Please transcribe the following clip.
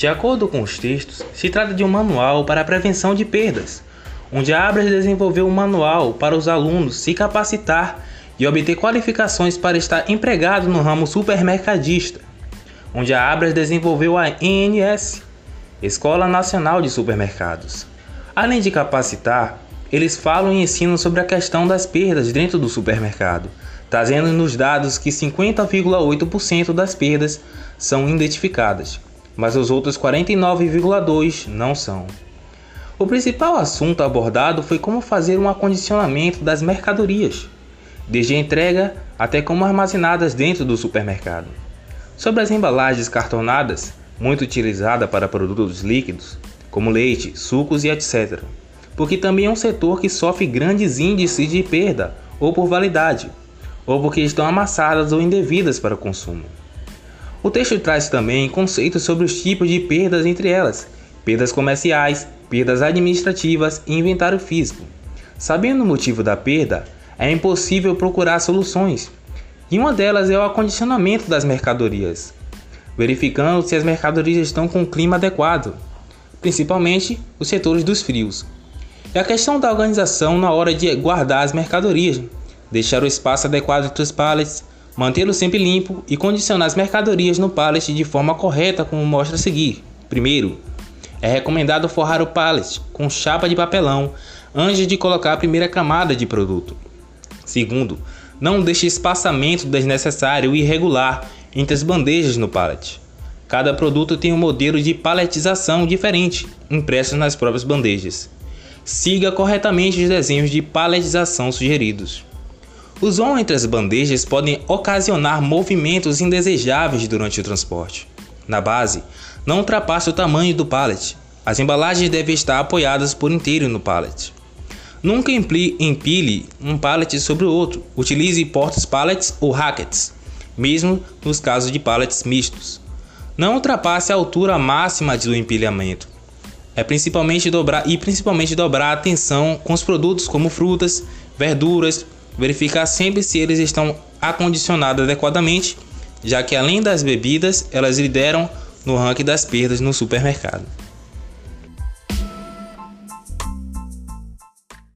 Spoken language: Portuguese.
De acordo com os textos, se trata de um manual para a prevenção de perdas, onde a Abras desenvolveu um manual para os alunos se capacitar e obter qualificações para estar empregado no ramo supermercadista, onde a Abras desenvolveu a ENS, Escola Nacional de Supermercados. Além de capacitar, eles falam e ensinam sobre a questão das perdas dentro do supermercado, trazendo-nos dados que 50,8% das perdas são identificadas, mas os outros 49,2% não são. O principal assunto abordado foi como fazer um acondicionamento das mercadorias, desde a entrega até como armazenadas dentro do supermercado. Sobre as embalagens cartonadas, muito utilizada para produtos líquidos, como leite, sucos e etc. Porque também é um setor que sofre grandes índices de perda ou por validade, ou porque estão amassadas ou indevidas para o consumo. O texto traz também conceitos sobre os tipos de perdas entre elas, perdas comerciais, perdas administrativas e inventário físico. Sabendo o motivo da perda, é impossível procurar soluções, e uma delas é o acondicionamento das mercadorias, verificando se as mercadorias estão com o clima adequado, principalmente os setores dos frios. E a questão da organização na hora de guardar as mercadorias, deixar o espaço adequado entre os pallets, mantê-lo sempre limpo e condicionar as mercadorias no pallet de forma correta, como mostra a seguir. Primeiro, é recomendado forrar o pallet com chapa de papelão antes de colocar a primeira camada de produto. Segundo, não deixe espaçamento desnecessário e irregular entre as bandejas no pallet. Cada produto tem um modelo de paletização diferente, impresso nas próprias bandejas. Siga corretamente os desenhos de paletização sugeridos. Os vão entre as bandejas podem ocasionar movimentos indesejáveis durante o transporte. Na base, não ultrapasse o tamanho do pallet. As embalagens devem estar apoiadas por inteiro no pallet. Nunca empile um pallet sobre o outro. Utilize portas pallets ou rackets, mesmo nos casos de pallets mistos. Não ultrapasse a altura máxima do empilhamento. É principalmente dobrar e principalmente dobrar a atenção com os produtos como frutas, verduras, verificar sempre se eles estão acondicionados adequadamente, já que além das bebidas, elas lideram no ranking das perdas no supermercado.